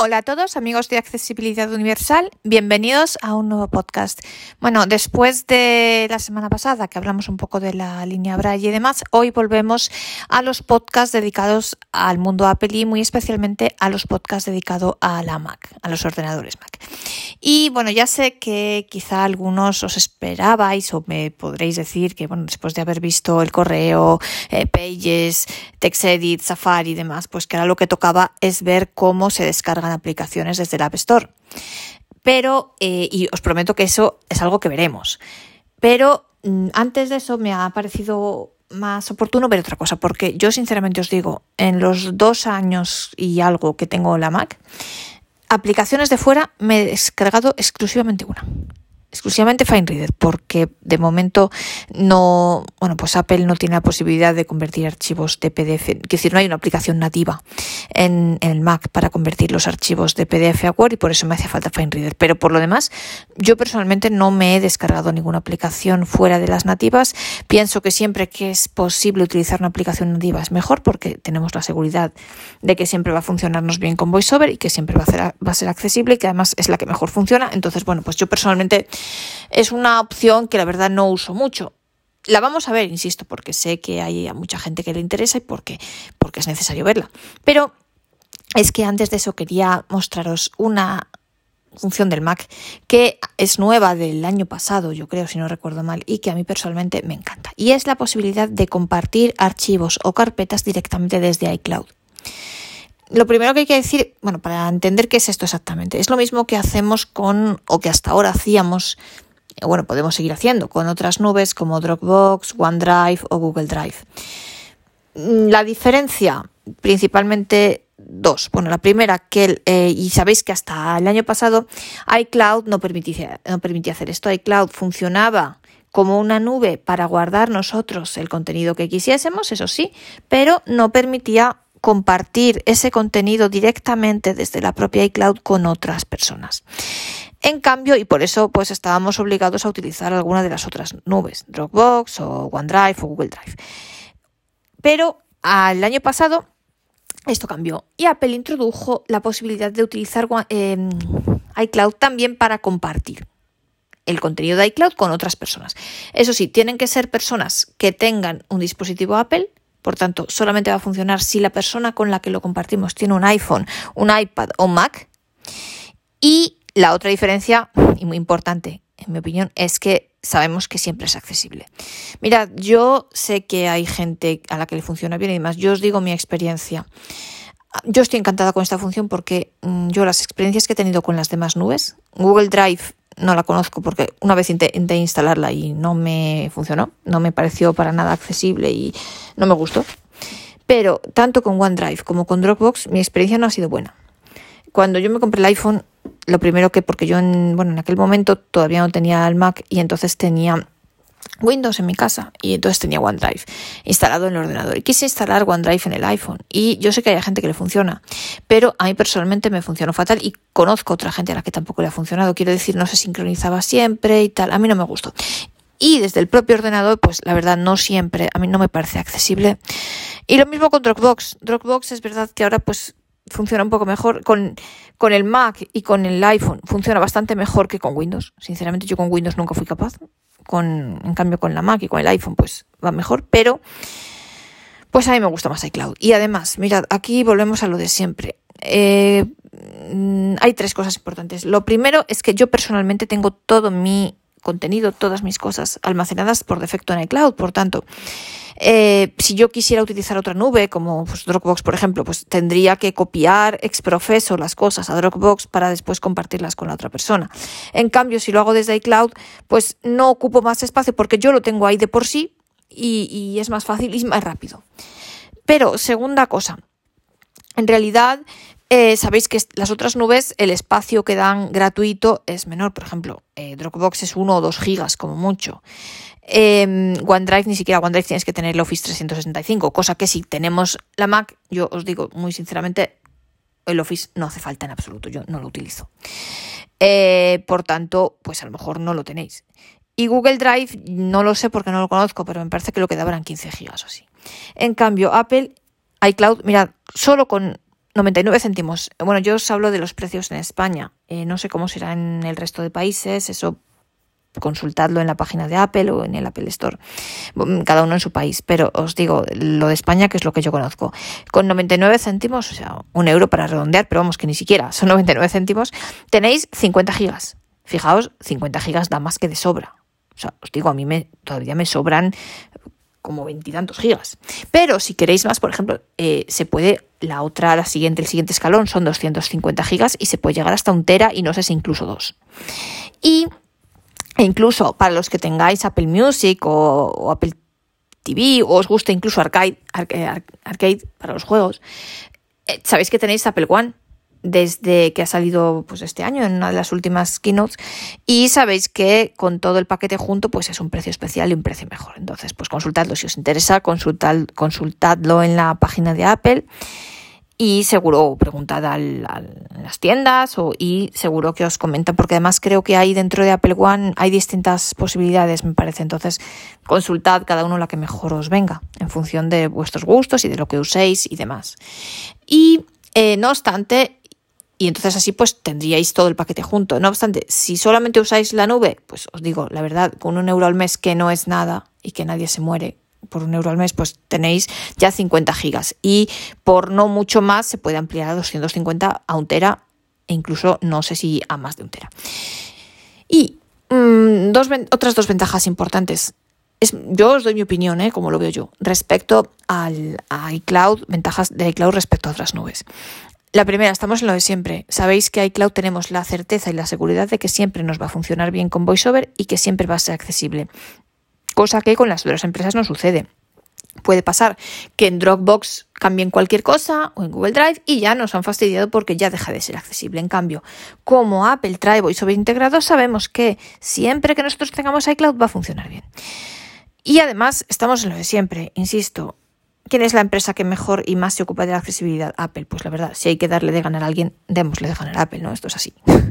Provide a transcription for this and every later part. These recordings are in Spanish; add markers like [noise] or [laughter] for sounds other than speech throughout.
Hola a todos amigos de Accesibilidad Universal, bienvenidos a un nuevo podcast. Bueno, después de la semana pasada que hablamos un poco de la línea Braille y demás, hoy volvemos a los podcasts dedicados al mundo Apple y muy especialmente a los podcasts dedicados a la Mac, a los ordenadores Mac. Y bueno, ya sé que quizá algunos os esperabais o me podréis decir que bueno, después de haber visto el correo, eh, Pages, TextEdit, Safari y demás, pues que ahora lo que tocaba es ver cómo se descarga aplicaciones desde el App Store. Pero, eh, y os prometo que eso es algo que veremos. Pero mm, antes de eso me ha parecido más oportuno ver otra cosa, porque yo sinceramente os digo, en los dos años y algo que tengo la Mac, aplicaciones de fuera me he descargado exclusivamente una exclusivamente FineReader, porque de momento no, bueno, pues Apple no tiene la posibilidad de convertir archivos de PDF, es decir, no hay una aplicación nativa en, el Mac para convertir los archivos de PDF a Word y por eso me hace falta FineReader. Pero por lo demás, yo personalmente no me he descargado ninguna aplicación fuera de las nativas. Pienso que siempre que es posible utilizar una aplicación nativa es mejor porque tenemos la seguridad de que siempre va a funcionarnos bien con VoiceOver y que siempre va a ser, va a ser accesible y que además es la que mejor funciona. Entonces, bueno, pues yo personalmente es una opción que la verdad no uso mucho. La vamos a ver, insisto, porque sé que hay a mucha gente que le interesa y porque, porque es necesario verla. Pero es que antes de eso quería mostraros una función del Mac que es nueva del año pasado, yo creo, si no recuerdo mal, y que a mí personalmente me encanta. Y es la posibilidad de compartir archivos o carpetas directamente desde iCloud. Lo primero que hay que decir, bueno, para entender qué es esto exactamente, es lo mismo que hacemos con, o que hasta ahora hacíamos, bueno, podemos seguir haciendo con otras nubes como Dropbox, OneDrive o Google Drive. Mm, la diferencia, principalmente dos. Bueno, la primera, que, eh, y sabéis que hasta el año pasado iCloud no permitía, no permitía hacer esto. iCloud funcionaba como una nube para guardar nosotros el contenido que quisiésemos, eso sí, pero no permitía compartir ese contenido directamente desde la propia iCloud con otras personas. En cambio, y por eso pues estábamos obligados a utilizar alguna de las otras nubes, Dropbox o OneDrive o Google Drive. Pero al año pasado esto cambió y Apple introdujo la posibilidad de utilizar em, iCloud también para compartir el contenido de iCloud con otras personas. Eso sí, tienen que ser personas que tengan un dispositivo Apple por tanto, solamente va a funcionar si la persona con la que lo compartimos tiene un iPhone, un iPad o Mac. Y la otra diferencia, y muy importante, en mi opinión, es que sabemos que siempre es accesible. Mirad, yo sé que hay gente a la que le funciona bien y demás. Yo os digo mi experiencia. Yo estoy encantada con esta función porque mm, yo las experiencias que he tenido con las demás nubes, Google Drive no la conozco porque una vez intenté instalarla y no me funcionó, no me pareció para nada accesible y no me gustó. Pero tanto con OneDrive como con Dropbox mi experiencia no ha sido buena. Cuando yo me compré el iPhone, lo primero que, porque yo en, bueno, en aquel momento todavía no tenía el Mac y entonces tenía Windows en mi casa y entonces tenía OneDrive instalado en el ordenador y quise instalar OneDrive en el iPhone y yo sé que hay gente que le funciona, pero a mí personalmente me funcionó fatal y conozco otra gente a la que tampoco le ha funcionado, quiero decir, no se sincronizaba siempre y tal, a mí no me gustó. Y desde el propio ordenador, pues la verdad no siempre, a mí no me parece accesible. Y lo mismo con Dropbox. Dropbox es verdad que ahora pues funciona un poco mejor con, con el Mac y con el iPhone. Funciona bastante mejor que con Windows. Sinceramente yo con Windows nunca fui capaz con, en cambio con la Mac y con el iPhone pues va mejor, pero pues a mí me gusta más iCloud. Y además, mirad, aquí volvemos a lo de siempre. Eh, mm, hay tres cosas importantes. Lo primero es que yo personalmente tengo todo mi contenido, todas mis cosas almacenadas por defecto en iCloud. Por tanto, eh, si yo quisiera utilizar otra nube, como pues, Dropbox, por ejemplo, pues tendría que copiar ex profeso las cosas a Dropbox para después compartirlas con la otra persona. En cambio, si lo hago desde iCloud, pues no ocupo más espacio porque yo lo tengo ahí de por sí y, y es más fácil y más rápido. Pero, segunda cosa, en realidad eh, sabéis que las otras nubes, el espacio que dan gratuito es menor. Por ejemplo, eh, Dropbox es 1 o 2 gigas como mucho. Em, OneDrive, ni siquiera OneDrive tienes que tener el Office 365, cosa que si tenemos la Mac, yo os digo muy sinceramente, el Office no hace falta en absoluto, yo no lo utilizo. Eh, por tanto, pues a lo mejor no lo tenéis. Y Google Drive, no lo sé porque no lo conozco, pero me parece que lo que daban 15 gigas o así. En cambio, Apple, iCloud, mirad, solo con 99 céntimos. Bueno, yo os hablo de los precios en España. Eh, no sé cómo será en el resto de países. Eso consultadlo en la página de Apple o en el Apple Store, cada uno en su país. Pero os digo, lo de España, que es lo que yo conozco, con 99 céntimos, o sea, un euro para redondear, pero vamos, que ni siquiera son [laughs] 99 céntimos, tenéis 50 gigas. Fijaos, 50 gigas da más que de sobra. O sea, os digo, a mí todavía me sobran como veintitantos gigas. Pero si queréis más, por ejemplo, eh, se puede, la otra, la siguiente, el siguiente escalón son 250 gigas y se puede llegar hasta un tera y no sé si incluso dos. Y e incluso para los que tengáis Apple Music o, Apple TV o os guste incluso Arcade, arcade, para los juegos, eh, sabéis que tenéis Apple One desde que ha salido pues este año en una de las últimas keynotes. Y sabéis que con todo el paquete junto pues es un precio especial y un precio mejor. Entonces pues consultadlo si os interesa, consultad, consultadlo en la página de Apple. Y seguro preguntad a las tiendas o, y seguro que os comentan porque además creo que hay dentro de Apple One hay distintas posibilidades me parece. Entonces consultad cada uno la que mejor os venga en función de vuestros gustos y de lo que uséis y demás. Y eh, no obstante y entonces así pues tendríais todo el paquete junto no obstante si solamente usáis la nube pues os digo la verdad con un euro al mes que no es nada y que nadie se muere por un euro al mes, pues tenéis ya 50 gigas. Y por no mucho más se puede ampliar a 250 a un tera e incluso no sé si a más de un tera. Y mm, dos, otras dos ventajas importantes. Es, yo os doy mi opinión, ¿eh? como lo veo yo, respecto al iCloud, ventajas de iCloud respecto a otras nubes. La primera, estamos en lo de siempre. Sabéis que iCloud tenemos la certeza y la seguridad de que siempre nos va a funcionar bien con VoiceOver y que siempre va a ser accesible cosa que con las otras empresas no sucede. Puede pasar que en Dropbox cambien cualquier cosa o en Google Drive y ya nos han fastidiado porque ya deja de ser accesible. En cambio, como Apple trae VoiceOver integrado, sabemos que siempre que nosotros tengamos iCloud va a funcionar bien. Y además, estamos en lo de siempre, insisto. ¿Quién es la empresa que mejor y más se ocupa de la accesibilidad? Apple. Pues la verdad, si hay que darle de ganar a alguien, démosle de ganar a Apple, ¿no? Esto es así. [laughs]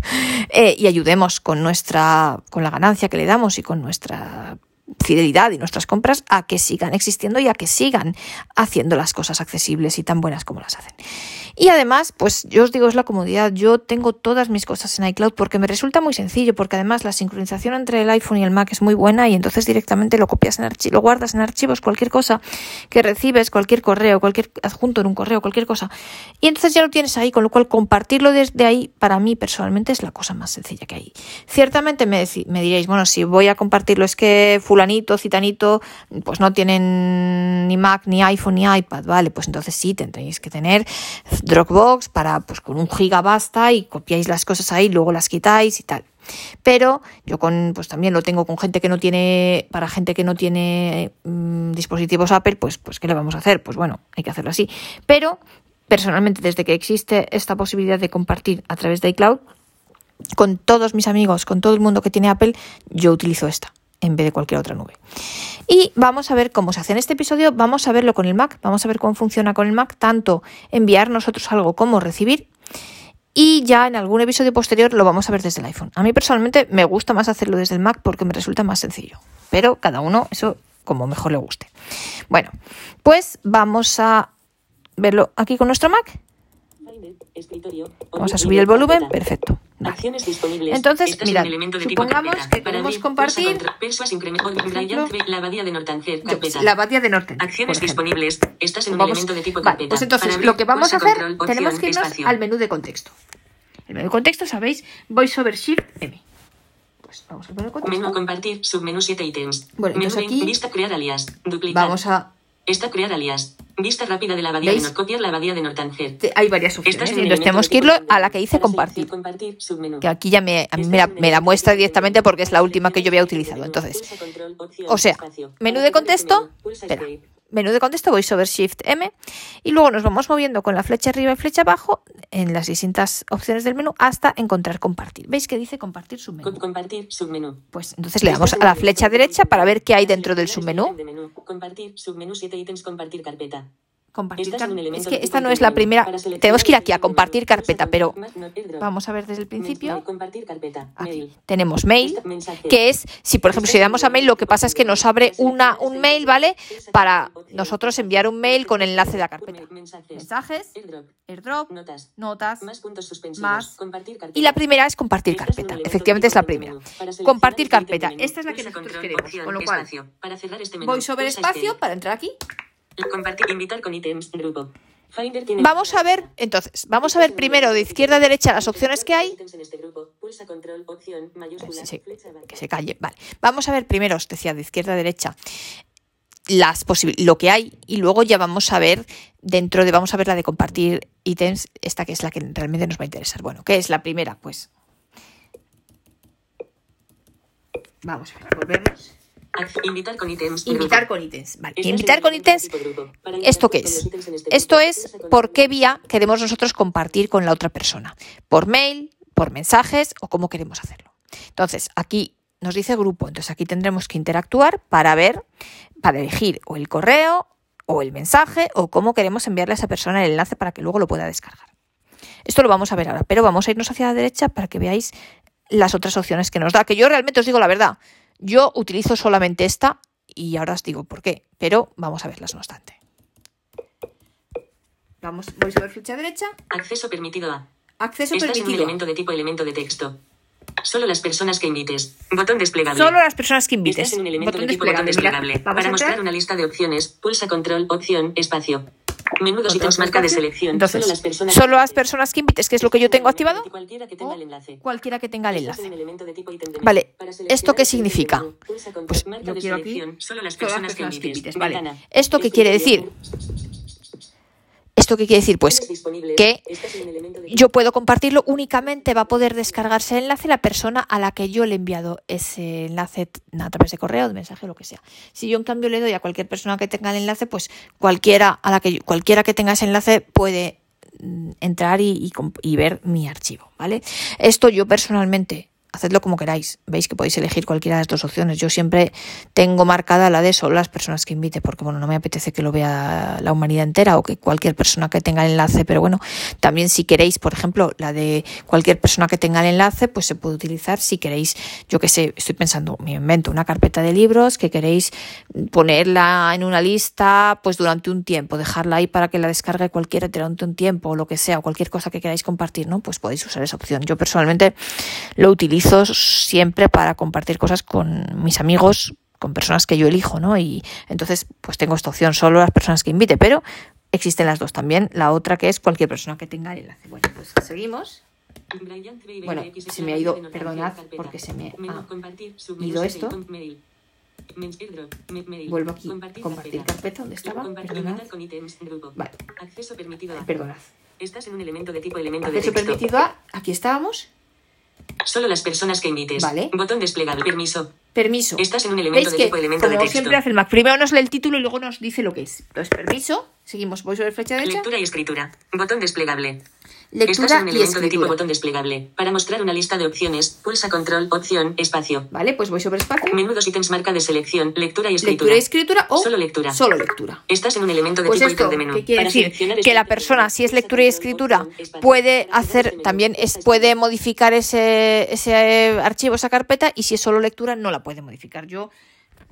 Eh, y ayudemos con nuestra, con la ganancia que le damos y con nuestra fidelidad y nuestras compras a que sigan existiendo y a que sigan haciendo las cosas accesibles y tan buenas como las hacen. Y además, pues yo os digo, es la comodidad. Yo tengo todas mis cosas en iCloud porque me resulta muy sencillo, porque además la sincronización entre el iPhone y el Mac es muy buena y entonces directamente lo copias en archivos, lo guardas en archivos, cualquier cosa que recibes, cualquier correo, cualquier adjunto en un correo, cualquier cosa. Y entonces ya lo tienes ahí, con lo cual compartirlo desde ahí para mí personalmente es la cosa más sencilla que hay. Ciertamente me, me diréis, bueno, si voy a compartirlo es que fulanito, citanito, pues no tienen ni Mac, ni iPhone, ni iPad, vale, pues entonces sí, tendréis que tener Dropbox para, pues con un giga basta y copiáis las cosas ahí, luego las quitáis y tal. Pero yo con, pues también lo tengo con gente que no tiene, para gente que no tiene mm, dispositivos Apple, pues, pues ¿qué le vamos a hacer? Pues bueno, hay que hacerlo así. Pero personalmente, desde que existe esta posibilidad de compartir a través de iCloud, con todos mis amigos, con todo el mundo que tiene Apple, yo utilizo esta en vez de cualquier otra nube. Y vamos a ver cómo se hace en este episodio, vamos a verlo con el Mac, vamos a ver cómo funciona con el Mac, tanto enviar nosotros algo como recibir. Y ya en algún episodio posterior lo vamos a ver desde el iPhone. A mí personalmente me gusta más hacerlo desde el Mac porque me resulta más sencillo. Pero cada uno eso como mejor le guste. Bueno, pues vamos a verlo aquí con nuestro Mac. Vamos a subir el volumen, perfecto. Entonces, mirad, supongamos que compartir la abadía de la abadía de Norten. Acciones disponibles. Estás en un elemento de tipo carpeta. Pues entonces, lo que vamos a hacer, tenemos que irnos al menú de contexto. El menú de contexto, sabéis, voice over shift M. Pues vamos al menú de contexto. Menú compartir, submenú 7 ítems. Bueno, entonces aquí vista crear alias, duplicar. Vamos a esta crear alias. Vista rápida de la abadía de Copiar la abadía de. Hay varias opciones. Entonces tenemos que irlo a la que dice compartir. Que aquí ya me, me, me, la muestra directamente porque es la última que yo había utilizado. Entonces, o sea, menú de contexto. Espera menú de contexto, voy sobre Shift M y luego nos vamos moviendo con la flecha arriba y flecha abajo en las distintas opciones del menú hasta encontrar compartir. ¿Veis que dice compartir submenú? Compartir submenú. Pues entonces le damos a la flecha derecha para ver qué hay dentro del submenú. Compartir submenú 7 ítems compartir carpeta. Compartir elemento Es que esta no es la primera. Tenemos que ir aquí a compartir carpeta, pero vamos a ver desde el principio. Aquí tenemos mail, Mensaje. que es, si por ejemplo si le damos a mail, lo que pasa es que nos abre una, un mail, ¿vale? Para nosotros enviar un mail con el enlace de la carpeta. Mensajes. Airdrop. Notas. Más. Y la primera es compartir carpeta. Efectivamente es la primera. Compartir siguiente carpeta. Esta es la que nosotros queremos. Con lo cual, este voy sobre espacio para entrar aquí. Compartir, invitar con ítems, grupo. Finder tiene- Vamos a ver, entonces, vamos a ver primero de izquierda a derecha las opciones que hay. Este Sí, que se calle. Vale. Vamos a ver primero, os decía, de izquierda a derecha, las lo que hay y luego ya vamos a ver dentro de, vamos a ver la de compartir ítems, esta que es la que realmente nos va a interesar. Bueno, ¿qué es la primera? Pues vamos a ver, volvemos. Invitar con ítems. Invitar con ítems. Vale. Invitar con ítems. ¿Esto qué es? este Esto es por qué vía queremos nosotros compartir con la otra persona. Por mail, por mensajes o cómo queremos hacerlo. Entonces, aquí nos dice grupo. Entonces, aquí tendremos que interactuar para ver, para elegir o el correo o el mensaje o cómo queremos enviarle a esa persona el enlace para que luego lo pueda descargar. Esto lo vamos a ver ahora, pero vamos a irnos hacia la derecha para que veáis las otras opciones que nos da. Que yo realmente os digo la verdad, yo utilizo solamente esta y ahora os digo por qué, pero vamos a verlas no obstante. Vamos, voy sobre flecha derecha, Acceso permitido a. acceso Estás en un permitido. elemento de tipo elemento de texto. Solo las personas que invites. Botón desplegable. Solo las personas que invites. Estás en un elemento Botón de tipo botón desplegable. Para mostrar una lista de opciones, pulsa control, opción, espacio. Menudos ítems marca de selección. Entonces, solo las personas solo las que personas que invites, que es lo que yo tengo activado, Cualquiera que tenga el enlace. cualquiera que tenga el enlace. Vale, ¿esto qué significa? Pues yo quiero aquí. Solo las personas que invites. vale. ¿Esto qué quiere decir? ¿Esto qué quiere decir? Pues que de yo puedo compartirlo, únicamente va a poder descargarse el enlace la persona a la que yo le he enviado ese enlace a través de correo, de mensaje, lo que sea. Si yo en cambio le doy a cualquier persona que tenga el enlace, pues cualquiera a la que yo- cualquiera que tenga ese enlace puede mm, entrar y, y ver mi archivo, ¿vale? Esto yo personalmente hacedlo como queráis. Veis que podéis elegir cualquiera de dos opciones. Yo siempre tengo marcada la de solo las personas que invite, porque bueno, no me apetece que lo vea la humanidad entera o que cualquier persona que tenga el enlace, pero bueno, también si queréis, por ejemplo, la de cualquier persona que tenga el enlace, pues se puede utilizar si queréis, yo que sé, estoy pensando, me invento una carpeta de libros que queréis ponerla en una lista pues durante un tiempo, dejarla ahí para que la descargue cualquiera durante un tiempo o lo que sea, o cualquier cosa que queráis compartir, ¿no? Pues podéis usar esa opción. Yo personalmente lo utilizo siempre para compartir cosas con mis amigos, con personas que yo elijo, ¿no? Y entonces pues tengo esta opción solo las personas que invite, pero existen las dos también, la otra que es cualquier persona que tenga el enlace. Bueno, pues seguimos. Bueno, se me ha ido, perdonad, porque se me ha ido esto. Vuelvo aquí, compartir carpeta, ¿dónde estaba? Perdonad. Vale, Acceso permitido a. perdonad. Estás en un elemento de tipo elemento de Acceso texto. permitido a, aquí estábamos, Solo las personas que invites. Vale. Botón desplegable. Permiso. permiso. Estás en un elemento ¿Veis de que, tipo elemento de como texto. siempre hace el Mac, primero nos lee el título y luego nos dice lo que es. Entonces, permiso, seguimos, voy sobre flecha derecha, Lectura y escritura. Botón desplegable. Estás lectura en un y elemento de tipo escritura. botón desplegable. Para mostrar una lista de opciones, pulsa control, opción, espacio. Vale, pues voy sobre espacio, Menúdos ítems marca de selección, lectura y escritura. lectura y escritura o Solo lectura. solo lectura. Estás en un elemento de Pues tipo esto, de menú. ¿qué quiere Para decir? seleccionar Que la persona, si es lectura y escritura, puede hacer también, es, puede escritura. modificar ese, ese archivo, esa carpeta, y si es solo lectura, no la puede modificar. Yo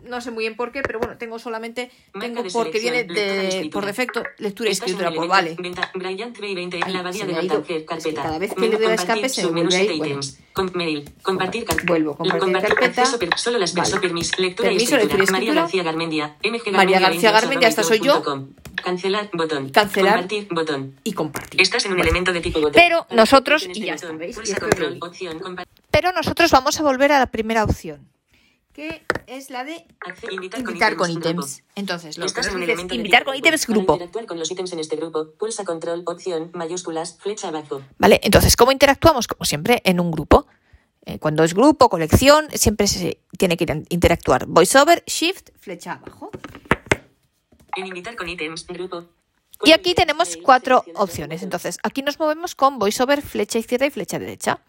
no sé muy bien por qué, pero bueno, tengo solamente, tengo porque viene de, por defecto lectura y escritura, pues elemento- vale. venta- Bryant Bay 20, Ay, la se abadía me de ha ido. Baltanger, Es que carpeta. cada vez que le doy a escape se me vuelve ahí, 7 bueno. ítems. Com- mail. Compartir carpeta. Vuelvo, compartir carpeta. solo las Permiso, lectura y escritura. María. García Garmendia. MG María García Garmendia, esta soy yo. Cancelar, botón. Cancelar. Compartir, botón. Y compartir. Estás en un elemento de tipo botón. Pero nosotros- y ya está, ¿veis? Pero nosotros vamos a volver a la primera opción, que es la de invitar, invitar con ítems. Entonces, lo que Estás nos en un dice es elemento de invitar con ítems Para grupo. interactuar con los ítems en este grupo, pulsa control, opción, mayúsculas, flecha abajo. ¿Vale? Entonces, ¿cómo interactuamos? Como siempre, en un grupo. Eh, cuando es grupo, colección, siempre se tiene que interactuar. VoiceOver, Shift, flecha abajo. En invitar con ítems, grupo. Y aquí tenemos cuatro opciones. Entonces, aquí nos movemos con VoiceOver, flecha izquierda y flecha derecha.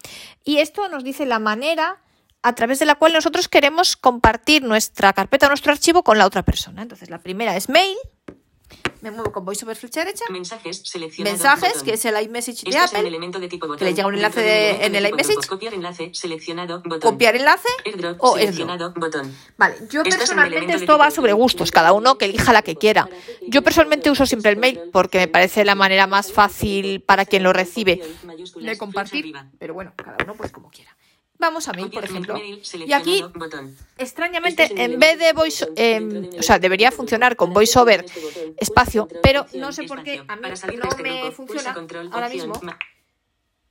Y esto nos dice la manera a través de la cual nosotros queremos compartir nuestra carpeta, nuestro archivo con la otra persona. Entonces, la primera es mail. me muevo con voice over flecha derecha. Mensajes. Mensajes, que es el iMessage de el Apple. elemento de tipo botón. que le llega un enlace de- en el iMessage. Copiar enlace, seleccionado, botón. Copiar enlace Airdrop, o airdrop. seleccionado, botón. Vale, yo personalmente esto va sobre gustos, cada uno que elija la que quiera. Yo personalmente uso siempre el mail porque me parece la manera más fácil para quien lo recibe de compartir, pero bueno, cada uno pues como quiera. Vamos a mail, por ejemplo. Y aquí, extrañamente, en vez de voice, eh, o sea, debería funcionar con voiceover espacio, pero no sé por qué a mí no este me funciona ahora mismo,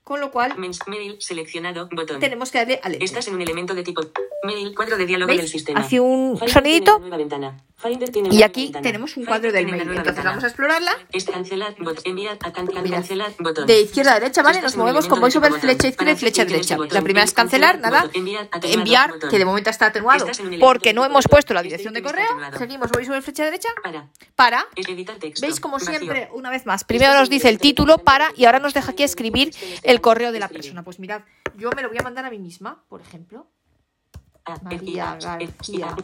con lo cual Mail, seleccionado, botón. tenemos que darle al. Estás en un elemento de tipo mail, cuadro de diálogo del sistema. Hace un sonidito y aquí tenemos un cuadro del nueva Entonces vamos a explorarla. De izquierda a derecha, ¿vale? Nos movemos con voiceover flecha izquierda y flecha derecha. La primera es cancelar, nada. Enviar, que de momento está atenuado. Porque no hemos puesto la dirección de correo. Seguimos voiceover flecha derecha. Para. ¿Veis como siempre, una vez más? Primero nos dice el título para y ahora nos deja aquí escribir el correo de la persona. Pues mirad, yo me lo voy a mandar a mí misma, por ejemplo. María García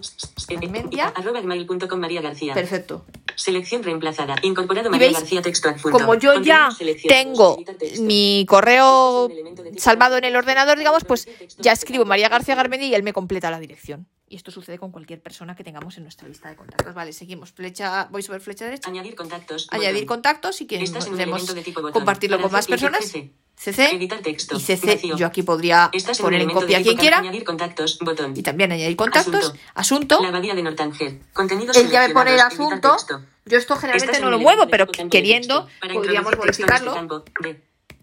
Garmendia. arroba gmail.com María García. Perfecto. Selección reemplazada. Incorporado María García texto adjunto. Como yo ya tengo mi correo salvado en el ordenador, digamos, pues ya escribo María García Garmendia y él me completa la dirección. Y esto sucede con cualquier persona que tengamos en nuestra lista de contactos. Vale, seguimos. Flecha, voiceover flecha derecha. Añadir contactos. Añadir botón. contactos y que botón. compartirlo Para con más personas. CC. CC Editar texto. y CC. Vacío. Yo aquí podría Estás un poner en copia a quien quiera Añadir contactos. Botón. y también añadir contactos. Asunto. Asunto. La abadía de Nortanger. Contenidos Él ya me pone el asunto. Yo esto generalmente Estás no lo muevo, pero queriendo podríamos este modificarlo.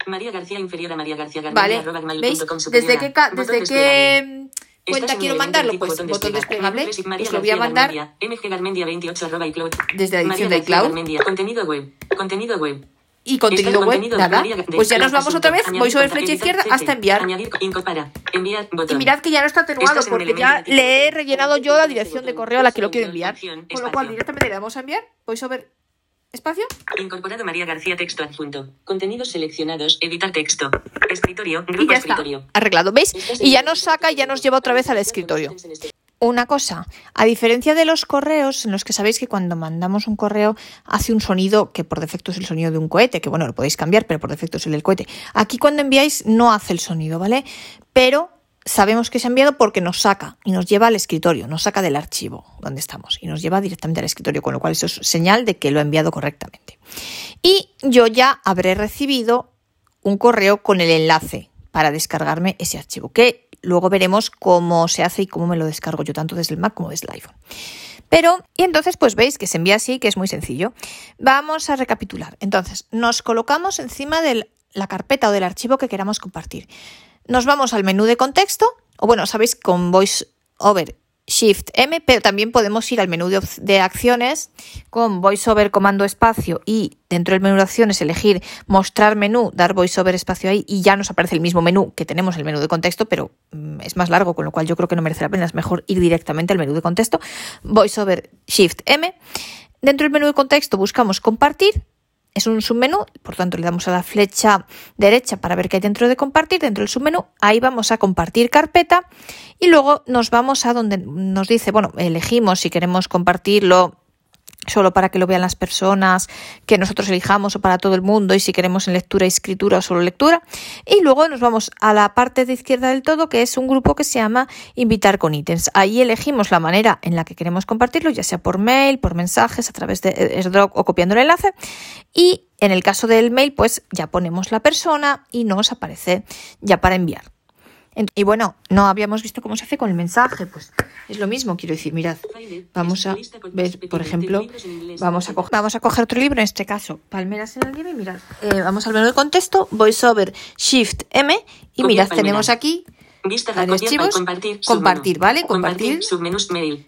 María García inferior a María García Vale, arroba gmail ¿veis? Desde qué, desde qué cuenta quiero mandarlo, pues botón desplegable. Os lo voy a mandar Garmendia, MG Garmendia 28 arroba iCloud. desde la edición de iCloud. Contenido web. Contenido web. y contenido web, nada. Pues ya nos vamos otra vez, voy sobre flecha izquierda hasta enviar. Y mirad que ya no está atenuado porque ya le he rellenado yo la dirección de correo a la que lo quiero enviar. Con lo cual directamente le damos a enviar, voy sobre espacio Incorporado María García texto adjunto. Contenidos seleccionados. Editar texto. Escritorio. y Grupo está. escritorio. Arreglado, ¿veis? Y ya nos saca y ya nos lleva otra vez al escritorio. Una cosa, a diferencia de los correos, en los que sabéis que cuando mandamos un correo hace un sonido que por defecto es el sonido de un cohete, que bueno, lo podéis cambiar, pero por defecto es el del cohete. Aquí cuando enviáis no hace el sonido, ¿vale? Pero sabemos que se ha enviado porque nos saca y nos lleva al escritorio, nos saca del archivo donde estamos y nos lleva directamente al escritorio, con lo cual eso es señal de que lo ha enviado correctamente. Y yo ya habré recibido un correo con el enlace para descargarme ese archivo, que luego veremos cómo se hace y cómo me lo descargo yo tanto desde el Mac como desde el iPhone. Pero, y entonces pues veis que se envía así, que es muy sencillo. Vamos a recapitular. Entonces, nos colocamos encima de la carpeta o del archivo que queramos compartir. Nos vamos al menú de contexto, o bueno, sabéis, con VoiceOver Shift M, pero también podemos ir al menú de, acciones con VoiceOver comando espacio y dentro del menú de acciones elegir mostrar menú, dar VoiceOver espacio ahí y ya nos aparece el mismo menú que tenemos el menú de contexto, pero mm, es más largo, con lo cual yo creo que no merece la pena, es mejor ir directamente al menú de contexto, VoiceOver Shift M. Dentro del menú de contexto buscamos compartir es un submenú, por tanto le damos a la flecha derecha para ver qué hay dentro de compartir, dentro del submenú, ahí vamos a compartir carpeta y luego nos vamos a donde nos dice, bueno, elegimos si queremos compartirlo solo para que lo vean las personas que nosotros elijamos o para todo el mundo y si queremos en lectura y escritura o solo lectura. Y luego nos vamos a la parte de izquierda del todo que es un grupo que se llama invitar con ítems. Ahí elegimos la manera en la que queremos compartirlo, ya sea por mail, por mensajes, a través de AirDrop o copiando el enlace. Y en el caso del mail, pues ya ponemos la persona y nos aparece ya para enviar. Y bueno, no habíamos visto cómo se hace con el mensaje, pues es lo mismo, quiero decir, mirad, vamos a ver, por ejemplo, vamos a, coger, vamos a coger otro libro, en este caso, Palmeras en la nieve, mirad, eh, vamos al menú de contexto, VoiceOver Shift M, y mirad, tenemos aquí Vista archivos, compartir, compartir. ¿vale? Compartir. submenús mail.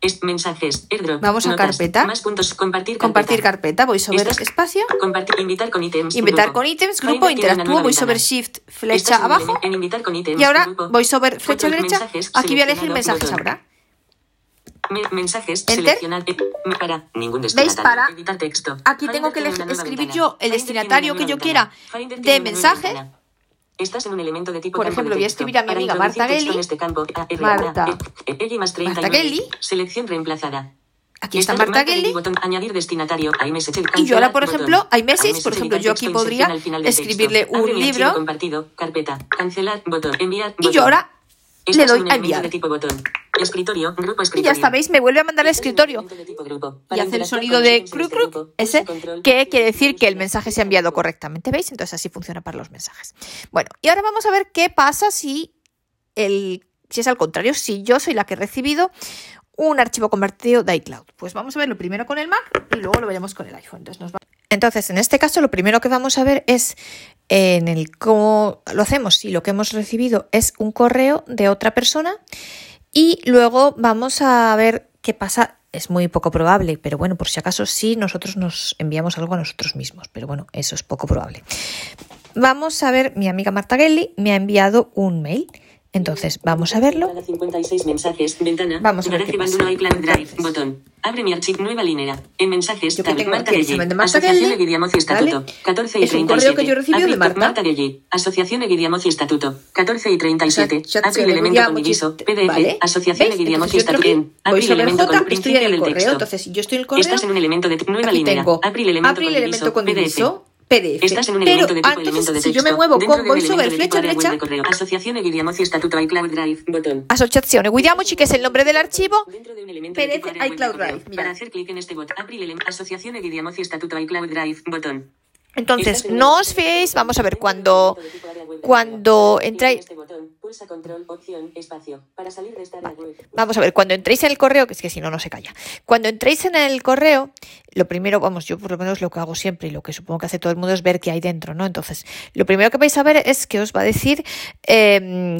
Es- mensajes, airdrop. Vamos a notas, carpeta. Más puntos, compartir carpeta. compartir carpeta, VoiceOver Estás- espacio, Compartir, invitar con ítems. invitar grupo. con ítems, grupo, interactúo, VoiceOver ventana. Shift, flecha abajo, en invitar con ítems, y ahora grupo. VoiceOver flecha Otros derecha, mensajes, aquí voy a elegir mensajes botón. ahora. Me- mensajes, Enter. eh, para. Ningún ¿Veis? Para. Editar texto. Aquí tengo que escribir ventana. yo el destinatario que yo quiera de mensaje. ventana. Estás en un elemento de tipo Por ejemplo, voy a escribir a mi amiga Marta Gelli. este campo, a- R, Marta. E, E, L más 39. Marta Gelli. Selección reemplazada. Aquí está Marta. Botón, añadir destinatario, Y yo ahora, por botón. ejemplo, iMessage, por ejemplo, yo aquí podría escribirle un libro. compartido, carpeta, cancelar, botón, enviar, Y yo botón. ahora le doy a enviar. de tipo botón. Escritorio, grupo Y escritorio. ya está, ¿veis? Me vuelve a mandar al un escritorio. Y hace el sonido de cruc este cruc, ese, que quiere decir que el pulsa mensaje se ha enviado correctamente, ¿veis? Entonces así funciona para los mensajes. Bueno, y ahora vamos a ver qué pasa si el si es al contrario, si yo soy la que he recibido un archivo convertido de iCloud. Pues vamos a verlo primero con el Mac y luego lo veremos con el iPhone. Entonces, nos va- Entonces, en este caso, lo primero que vamos a ver es en el cómo lo hacemos. Si lo que hemos recibido es un correo de otra persona y luego vamos a ver qué pasa. Es muy poco probable, pero bueno, por si acaso sí nosotros nos enviamos algo a nosotros mismos, pero bueno, eso es poco probable. Vamos a ver, mi amiga Marta Gelli me ha enviado un mail. Entonces, vamos a verlo. Entrada 56 mensajes, ventana. Vamos a ver Garaje qué pasa. Abandono iCloud Drive, Entonces. botón. Abre mi archivo, nueva linera. En mensajes, Yo tab, tengo Marta aquí el de Asociación Gelli, Eguidiamoz y Estatuto. ¿vale? 14 y Es un 37. correo que yo he recibido de Marta. Gelli. Asociación Eguidiamoz y Estatuto. 14 y 37. Asociación April, elemento con diviso. PDF. ¿vale? Asociación. Eguidiamoz y Estatuto. April, sobre elemento con principio el del texto. Entonces, si yo estoy en el correo, Estás en un elemento de nueva tengo April, elemento con diviso. PDF. PDF. Estás en un Pero elemento de tipo entonces, elemento de si texto. yo me muevo Dentro con de un VoiceOver elemento de tipo flecha derecha, de correo. Asociación Eguidiamoz y Estatuto iCloud Drive, botón. Asociazione Guidiamoci, que es el nombre del archivo, Dentro de un elemento de tipo iCloud. Drive, mira. Para hacer clic en este botón, April Asociación Eguidiamoz y Estatuto iCloud Drive, botón. Entonces, no os fiéis, vamos a ver, cuando, cuando entráis, este vamos a ver, cuando entréis en el correo, que es que si no, no se calla. Cuando entréis en el correo, lo primero, vamos, yo por lo menos lo que hago siempre y lo que supongo que hace todo el mundo es ver qué hay dentro, ¿no? Entonces, lo primero que vais a ver es que os va a decir, eh,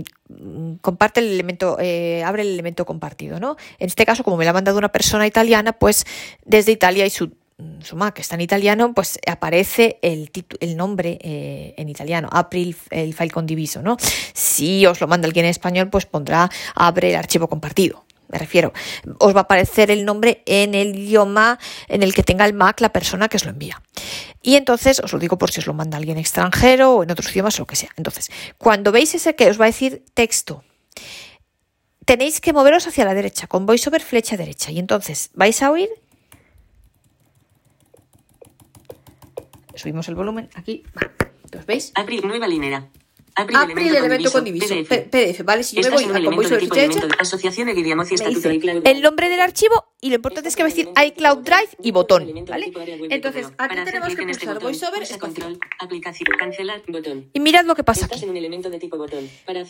comparte el elemento, eh, abre el elemento compartido, ¿no? En este caso, como me lo ha mandado una persona italiana, pues desde Italia y su su Mac está en italiano, pues aparece el, el nombre eh, en italiano, April, el file condiviso, ¿no? Si os lo manda alguien en español, pues pondrá abre el archivo compartido. Me refiero, os va a aparecer el nombre en el idioma en el que tenga el Mac la persona que os lo envía. Y entonces, os lo digo por si os lo manda alguien extranjero o en otros idiomas o lo que sea. Entonces, cuando veis ese que os va a decir texto, tenéis que moveros hacia la derecha, con voiceover flecha derecha. Y entonces vais a oír subimos el volumen aquí. ¿veis? April, nueva linera. April, April elemento con diviso. PDF. ¿vale? Si yo me voy a con elemento de de Asociación me dice el nombre del archivo y lo importante es que va a decir iCloud Drive y botón, ¿vale? Entonces, aquí tenemos que este pulsar botón, VoiceOver control, aplicación, cancelar, botón. Y mirad lo que pasa aquí.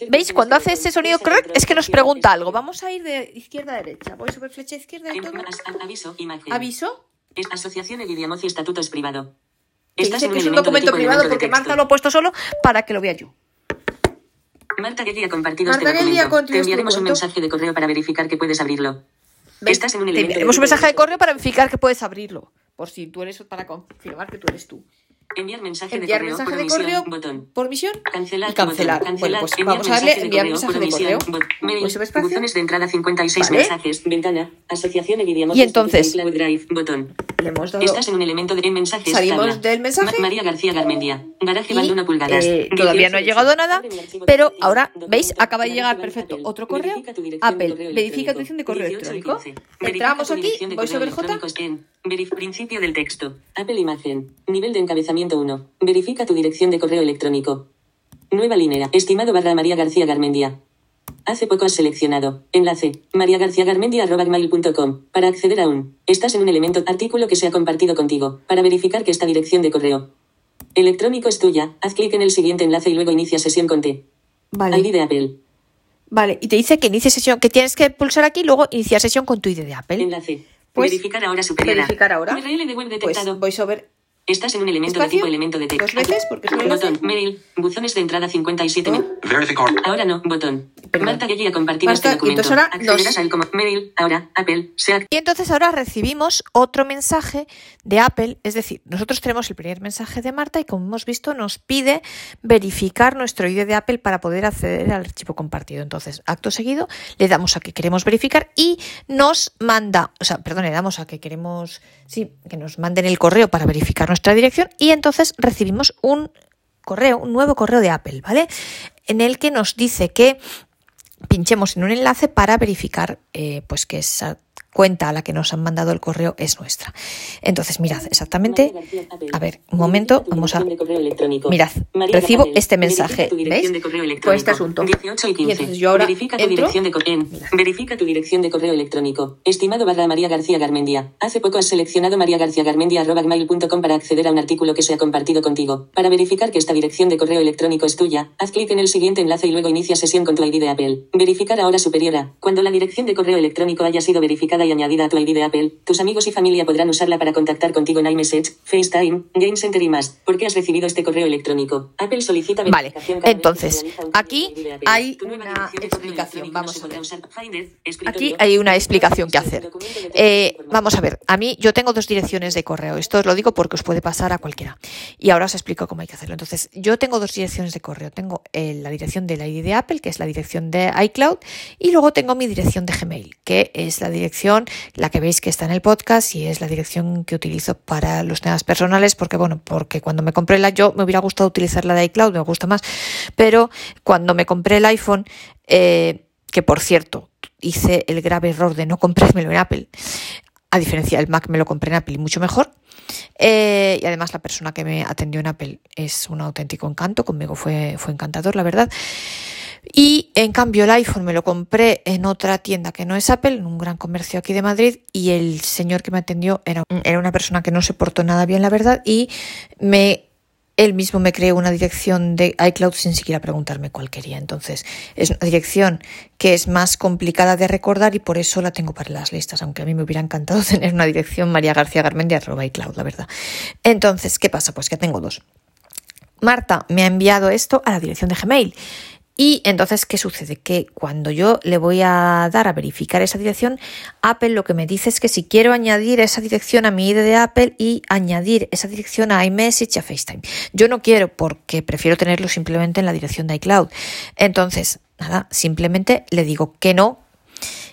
¿Veis? Cuando este hace ese sonido control, es que nos pregunta espacio. algo. Vamos a ir de izquierda a derecha. VoiceOver flecha izquierda todo. Aviso, imagen. Aviso. Es Asociación y Estatuto es privado. Dice en que es un documento privado porque. Marta lo ha puesto solo para que lo vea yo. Marta Gelli ha compartido Marta este Gelli ha documento. Te este enviaremos un mensaje de correo para verificar que puedes abrirlo. Estás en un Te enviaremos un mensaje de correo para verificar que puedes abrirlo. Por si tú eres para confirmar que tú eres tú. Enviar mensaje Enviar de correo mensaje por de correo botón. por misión Cancelar, y cancelar. botón. Bueno, Cancelar, pues enviar vamos a darle enviar correo mensaje de correo. Pues espacio. buzones de entrada 56 Vale. mensajes, ventana, asociación Eguidiamoz Y entonces- Cloud Drive, botón. Le hemos dado. Estás en un elemento de en mensajes. Salimos tabla. del mensaje. Ma- María García Garmendia. Garaje Y, Balduno pulgadas. eh, todavía no ha 18 llegado nada, pero ahora, ¿veis? Acaba de llegar, perfecto, otro correo. Apple, verifica tu dirección de correo 18 y electrónico. 15. Verifica Entramos aquí, voy sobre J. principio del texto. Apple imagen. Nivel de encabezamiento 1. Verifica tu dirección de correo electrónico. Nueva linera. Estimado barra María García Garmendia. Hace poco has seleccionado. Enlace. mariagarciagarmendia.com. Para acceder a un. Estás en un elemento artículo que se ha compartido contigo. Para verificar que esta dirección de correo electrónico es tuya. Haz clic en el siguiente enlace y luego inicia sesión con T. ID Vale. de Apple. Vale, y te dice que inicie sesión, que tienes que pulsar aquí y luego iniciar sesión con tu ID de Apple. Enlace. Pues, verificar ahora superior. a. verificar ahora. URL de web Pues detectado. VoiceOver Estás en un elemento Espacio, de tipo elemento de texto. dos veces, porque es. Botón. Mail. Buzones de entrada 57. Oh. Verificar. Ahora no. Botón. Perdón. Marta compartido Marta, este documento. entonces ahora Accederás nos- a él como mail. Ahora. Apple. Se Y entonces ahora recibimos otro mensaje de Apple, es decir, nosotros tenemos el primer mensaje de Marta y como hemos visto nos pide verificar nuestro ID de Apple para poder acceder al archivo compartido. Entonces, acto seguido, le damos a que queremos verificar y nos manda, o sea, perdón, le damos a que queremos, sí, que nos manden el correo para verificar nuestra dirección y entonces recibimos un correo, un nuevo correo de Apple, ¿vale? En el que nos dice que pinchemos en un enlace para verificar eh, pues que esa cuenta a la que nos han mandado el correo es nuestra. Entonces, mirad, exactamente. A ver, un momento, vamos a. Mirad, recibo este mensaje. ¿Veis? Por este asunto. Y entonces yo ahora Verifica tu, dirección de correo. Verifica tu dirección de correo electrónico. Estimado barra María García Garmendia. Hace poco has seleccionado mariagarciagarmendia.com para acceder a un artículo que se ha compartido contigo. Para verificar que esta dirección de correo electrónico es tuya, haz clic en el siguiente enlace y luego inicia sesión con tu ID de Apple. Verificar ahora superior a. Cuando la dirección de correo electrónico haya sido verificada y añadida a tu ID de Apple, tus amigos y familia podrán usarla para contactar contigo en iMessage, FaceTime, Game Center y más. ¿Por qué has recibido este correo electrónico? Apple solicita Vale, entonces, aquí hay una dirección explicación, vamos a ver. Aquí hay una explicación que hacer. Eh, vamos a ver, a mí yo tengo dos direcciones de correo. Esto os lo digo porque os puede pasar a cualquiera. Y ahora os explico cómo hay que hacerlo. Entonces, yo tengo dos direcciones de correo. Tengo eh, la dirección de la ID de Apple, que es la dirección de iCloud, y luego tengo mi dirección de Gmail, que es la la que veis que está en el podcast y es la dirección que utilizo para los temas personales, porque bueno, porque cuando me compré la, yo me hubiera gustado utilizar la de iCloud, me gusta más, pero cuando me compré el iPhone, eh, que por cierto, hice el grave error de no comprármelo en Apple. A diferencia del Mac me lo compré en Apple y mucho mejor. Eh, y además la persona que me atendió en Apple es un auténtico encanto, conmigo fue, fue encantador, la verdad. Y en cambio el iPhone me lo compré en otra tienda que no es Apple, en un gran comercio aquí de Madrid, y el señor que me atendió era, era una persona que no se portó nada bien, la verdad, y me él mismo me creó una dirección de iCloud sin siquiera preguntarme cuál quería. Entonces, es una dirección que es más complicada de recordar y por eso la tengo para las listas, aunque a mí me hubiera encantado [laughs] tener una dirección María García Garmendia arroba iCloud, la verdad. Entonces, ¿qué pasa? Pues que tengo dos. Marta me ha enviado esto a la dirección de Gmail. Y entonces, ¿qué sucede? Que cuando yo le voy a dar a verificar esa dirección, Apple lo que me dice es que si quiero añadir esa dirección a mi ID de Apple y añadir esa dirección a iMessage y a FaceTime. Yo no quiero porque prefiero tenerlo simplemente en la dirección de iCloud. Entonces, nada, simplemente le digo que no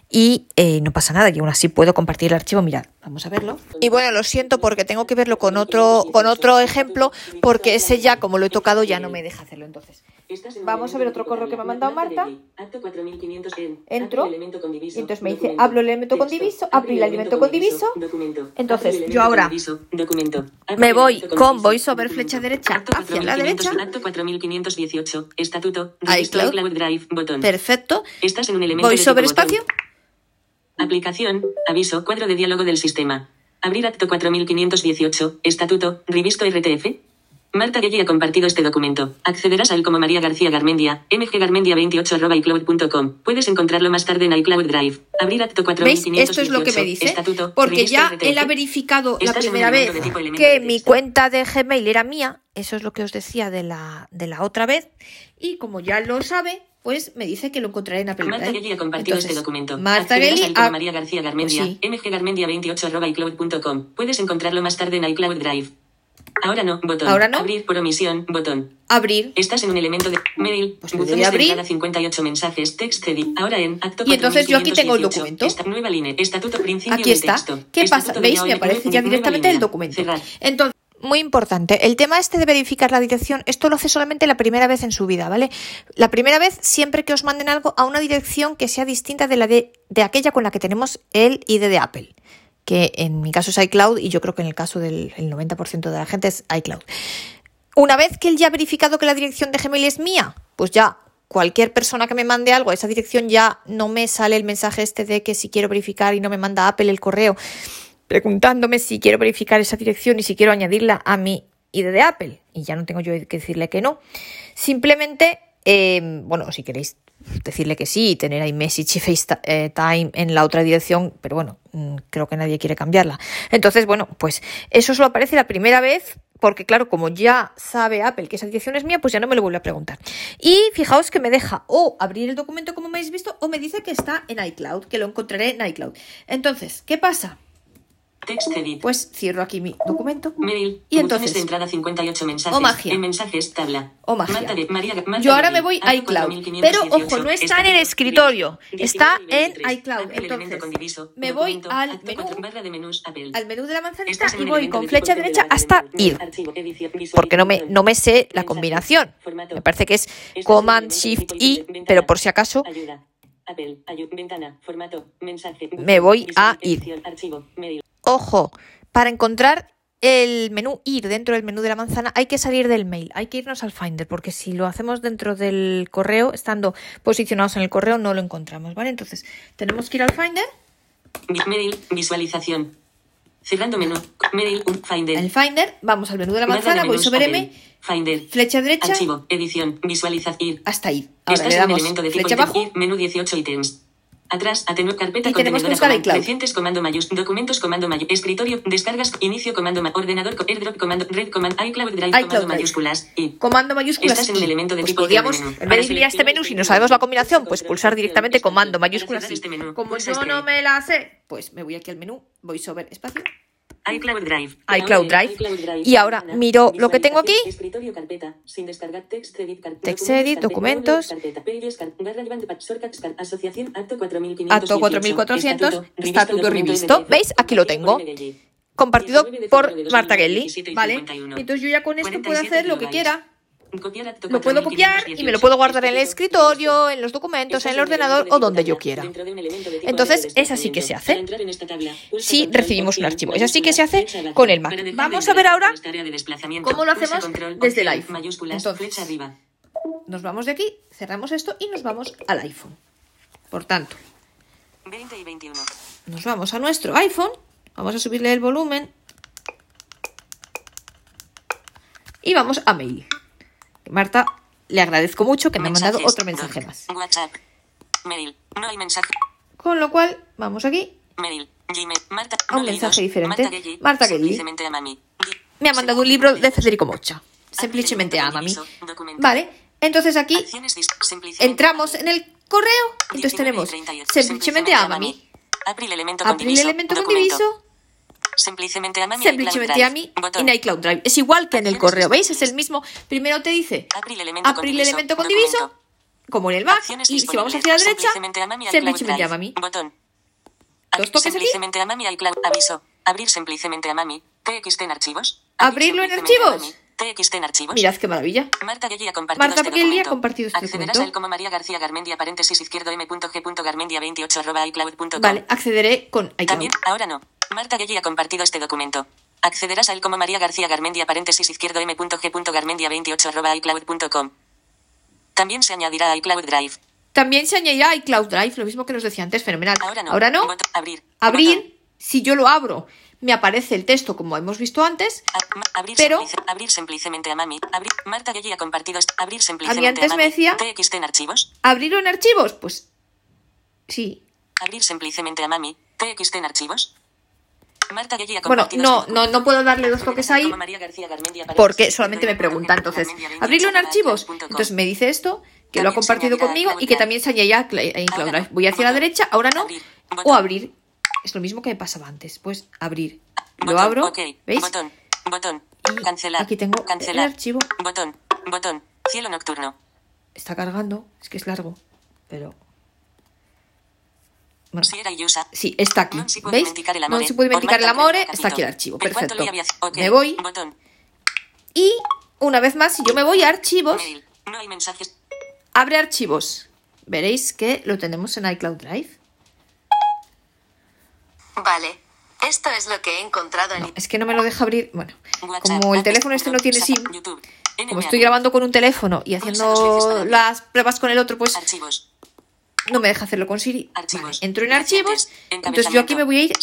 y eh, no pasa nada, y aún así puedo compartir el archivo. Mirad, vamos a verlo. Y bueno, lo siento porque tengo que verlo con otro, con otro ejemplo, porque ese ya, como lo he tocado, ya no me deja hacerlo. Entonces, Vamos a ver otro correo que me ha mandado Marta. Acto 4500 en. Entro, y entonces me dice, hablo el elemento con Texto. diviso, abro el elemento con diviso. Documento. Entonces, yo ahora me voy con voiceover flecha derecha Acto hacia la 4500, derecha. Acto 4518. Estatuto. Registro iCloud. iCloud Drive. Botón. Perfecto. Estás en un elemento de Voiceover espacio. Aplicación. Aviso. Cuadro de diálogo del sistema. Abrir acto 4518. Estatuto. Revisto RTF. Marta Gelli ha compartido este documento. Accederás a él como María García Garmendia, mggarmendia28.icloud.com. Puedes encontrarlo más tarde en iCloud Drive. Abrir acto ¿Veis? 4518. Esto es lo que me dice. Estatuto. Porque ya RTF. él ha verificado la primera vez que mi cuenta de Gmail era mía. Eso es lo que os decía de la, de la otra vez. Y como ya lo sabe, pues me dice que lo encontraré en Apple Marta ¿eh? Gelli ha compartido Entonces, este documento. Marta Accederás Gelli a ha- María García Garmendia, Pues sí. mggarmendia28.icloud.com. Puedes encontrarlo más tarde en iCloud Drive. Ahora no, botón. Ahora no. Abrir por omisión, botón. abrir. Estás en un elemento de mail, Pues a de abrir. entrada 58 mensajes, text edit. Ahora en acto Y entonces yo aquí tengo el 4518, documento. Esta nueva línea, estatuto principio Aquí de está. texto. ¿Qué Estatuto pasa? de ¿Veis? Me aparece ya directamente el documento. Cerrar. Entonces, muy importante, el tema este de verificar la dirección, esto lo hace solamente la primera vez en su vida, ¿vale? La primera vez siempre que os manden algo a una dirección que sea distinta de la de, de aquella con la que tenemos el ID de Apple, que en mi caso es iCloud y yo creo que en el caso del el 90% de la gente es iCloud. Una vez que él ya ha verificado que la dirección de Gmail es mía, pues ya cualquier persona que me mande algo a esa dirección ya no me sale el mensaje este de que si quiero verificar y no me manda Apple el correo preguntándome si quiero verificar esa dirección y si quiero añadirla a mi ID de Apple. Y ya no tengo yo que decirle que no. Simplemente, eh, bueno, si queréis decirle que sí tener iMessage y FaceTime en la otra dirección, pero bueno, mm, creo que nadie quiere cambiarla. Entonces, bueno, pues eso solo aparece la primera vez porque claro, como ya sabe Apple que esa dirección es mía, pues ya no me lo vuelve a preguntar. Y fijaos que me deja o abrir el documento como me habéis visto o me dice que está en iCloud, que lo encontraré en iCloud. Entonces, ¿qué pasa? Text edit. Pues cierro aquí mi documento. Mail. Y entonces, de entrada 58 mensajes. O magia. En mensajes, tabla. O magia. Marta de- María- Marta Yo ahora me voy a iCloud. 4518, Pero ojo, no está en el escritorio. Está 19 y en 23. iCloud. Entonces, me voy al menú, al menú de la manzanita Estás en y voy con flecha derecha de hasta ir. Porque no me, no me sé la combinación. Me parece que es Command Shift I, pero por si acaso ayuda. Apple, ayu- ventana, formato, mensaje. Me voy a ir. Archivo. Ojo, para encontrar el menú ir dentro del menú de la manzana hay que salir del mail, hay que irnos al Finder, porque si lo hacemos dentro del correo, estando posicionados en el correo, no lo encontramos, ¿vale? Entonces, tenemos que ir al Finder, Mail, visualización. Cerrando menú. Mail, Finder. al Finder, vamos al menú de la manzana, voy sobre. M, Finder. flecha derecha, Archivo, edición, visualizar, ir. hasta ir. Ahora Estás le en un damos elemento de flecha abajo, menú 18 ítems. Atrás, atenuar carpeta Y tenemos que buscar iCloud. recientes comando mayús, documentos comando mayús, escritorio, descargas, inicio comando ma- ordenador, airdrop comando, red comando, iCloud Drive iCloud comando mayúsculas, y. comando mayúsculas Estás en el elemento de Pues tipo podríamos, menú. en vez de ir a este menú, si no sabemos la combinación, pues pulsar directamente comando mayúsculas este menú, Como yo este. no me la sé, pues me voy aquí al menú, voy sobre espacio, iCloud Drive. iCloud Drive. iCloud Drive. Y ahora miro lo que tengo aquí. Escritorio, carpeta, sin descargar, text edit, Text documentos, edit, documentos. Asociación, acto 4518, Acto 4400, estatuto, revisto. ¿Veis? Aquí lo tengo. Compartido compartido 19 de por Marta 2017 Gelli, ¿vale? 51. Entonces yo ya con esto puedo 47 hacer lo que quiera. Lo puedo copiar y me lo puedo guardar en el escritorio, en los documentos, en el ordenador o donde yo quiera. Entonces, es así que se hace. Si recibimos un archivo. Es así que se hace con el Mac. Vamos a ver ahora cómo lo hacemos desde el iPhone. Entonces, Nos vamos de aquí, cerramos esto y nos vamos al iPhone. Por tanto, 20 y 21. nos vamos a nuestro iPhone, vamos a subirle el volumen y vamos a mail. Marta, le agradezco mucho que me ha mandado otro mensaje más. WhatsApp. Mail. No hay mensaje. Con lo cual, vamos aquí. Mail. Gmail. Marta. A un mensaje diferente. Marta Gelli. Marta Gelli. A Me ha mandado un libro de Federico Mocha. Simplemente ámame. Documento. Vale, entonces aquí entramos en el correo. Entonces 19 y tenemos 38. simplemente elemento con April diviso. elemento con diviso. Simplemente a mami. Simplemente a mí en iCloud Drive. Es igual que en el correo, ¿veis? Es el mismo. Primero te dice April elemento con April diviso. elemento con Documento. diviso, como en el. Acciones Y si vamos hacia la derecha, Simplemente a ámame. Botón. Dos toques aquí. Simplemente a mami. Aviso. Abrir simplemente a mami. TXT en archivos. ¿Abrirlo en archivos? TXT en archivos. Mirad qué maravilla. Marta Gelli ha compartido Marta este Gelli ha documento. compartido este Accederás documento. a él como María García Garmendia, paréntesis izquierdo m.g.garmendia 28 arroba iCloud.com. Vale, accederé con iCloud. También, ahora no. Marta Gelli ha compartido este documento. Accederás a él como María García Garmendia, paréntesis izquierdo m.g.garmendia 28 arroba iCloud.com. También se añadirá a iCloud Drive. También se añadirá iCloud Drive, lo mismo que nos decía antes, fenomenal. Ahora no. Ahora no. Botón- abrir. Abrir, Botón. si yo lo abro, me aparece el texto como hemos visto antes. A- ma- abrir, Pero- abrir simplemente a mami. Abrir, Marta Gelli ha compartido este- abrir A simplemente mí antes a mami. me decía- TXT en archivos. ¿Abrirlo en archivos? Pues sí. Abrir simplemente a mami. TXT en archivos. Marta Bueno, no, no, no puedo darle dos toques ahí porque solamente me pregunta. Entonces, Garmendia 28 abrirlo en archivos. Entonces me dice esto, que lo ha compartido conmigo y que también se añadirá a Drive. no. Voy hacia la derecha, ahora no. O abrir. Es lo mismo que me pasaba antes. Pues abrir. Lo abro. ¿Veis? Botón. Botón. Y Cancelar. aquí tengo el archivo. Botón. Botón. Cielo nocturno. Está cargando. Es que es largo. Pero. Bueno, sí, está aquí. ¿Veis? No se puede dimenticar el Ormai amore. tanto Está aquí el archivo. Perfecto. Me voy. Y una vez más, si yo me voy a archivos, abre archivos. Veréis que lo tenemos en iCloud Drive. Vale. Esto es lo que he encontrado en No, es que no me lo deja abrir. Bueno, como el teléfono este no tiene SIM, como estoy grabando con un teléfono y haciendo las pruebas con el otro, pues. No me deja hacerlo con Siri. Vale, entro en archivos, entonces yo aquí me voy a ir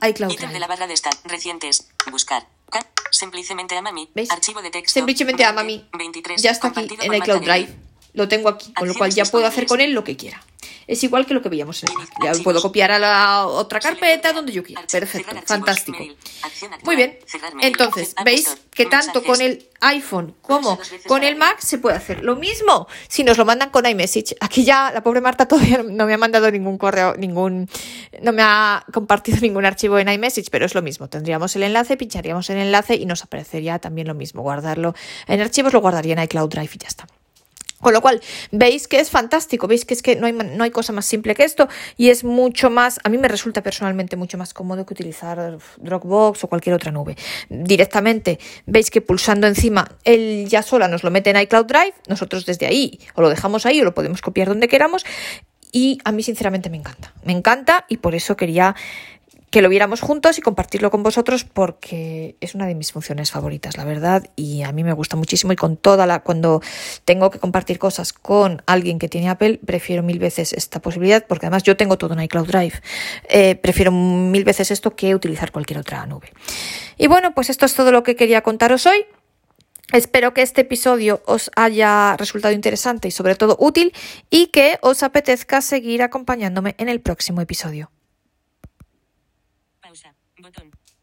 a iCloud de Drive. la barra de estar. Recientes. Buscar. Ca- Simplemente a mami. ¿Veis? Archivo de texto. Simplemente a 20, mami. 23. Ya está aquí en iCloud. Drive. Lo tengo aquí, con lo cual ya puedo hacer con él lo que quiera. Es igual que lo que veíamos en el Mac. Ya puedo copiar a la otra carpeta donde yo quiera. Perfecto, fantástico. Muy bien. Entonces, veis que tanto con el iPhone como con el Mac se puede hacer lo mismo. Si nos lo mandan con iMessage. Aquí ya la pobre Marta todavía no me ha mandado ningún correo, ningún, no me ha compartido [laughs] ningún archivo en iMessage, pero es lo mismo. Tendríamos el enlace, pincharíamos el enlace y nos aparecería también lo mismo. Guardarlo en archivos, lo guardaría en iCloud Drive y ya está. Con lo cual, veis que es fantástico, veis que es que no hay, no hay cosa más simple que esto y es mucho más, a mí me resulta personalmente mucho más cómodo que utilizar Dropbox o cualquier otra nube. Directamente, veis que pulsando encima, él ya sola nos lo mete en iCloud Drive, nosotros desde ahí o lo dejamos ahí o lo podemos copiar donde queramos y a mí sinceramente me encanta. Me encanta y por eso quería que lo viéramos juntos y compartirlo con vosotros porque es una de mis funciones favoritas, la verdad, y a mí me gusta muchísimo y con toda la cuando tengo que compartir cosas con alguien que tiene Apple, prefiero mil veces esta posibilidad porque además yo tengo todo en iCloud Drive. Eh, prefiero mil veces esto que utilizar cualquier otra nube. Y bueno, pues esto es todo lo que quería contaros hoy. Espero que este episodio os haya resultado interesante y sobre todo útil y que os apetezca seguir acompañándome en el próximo episodio.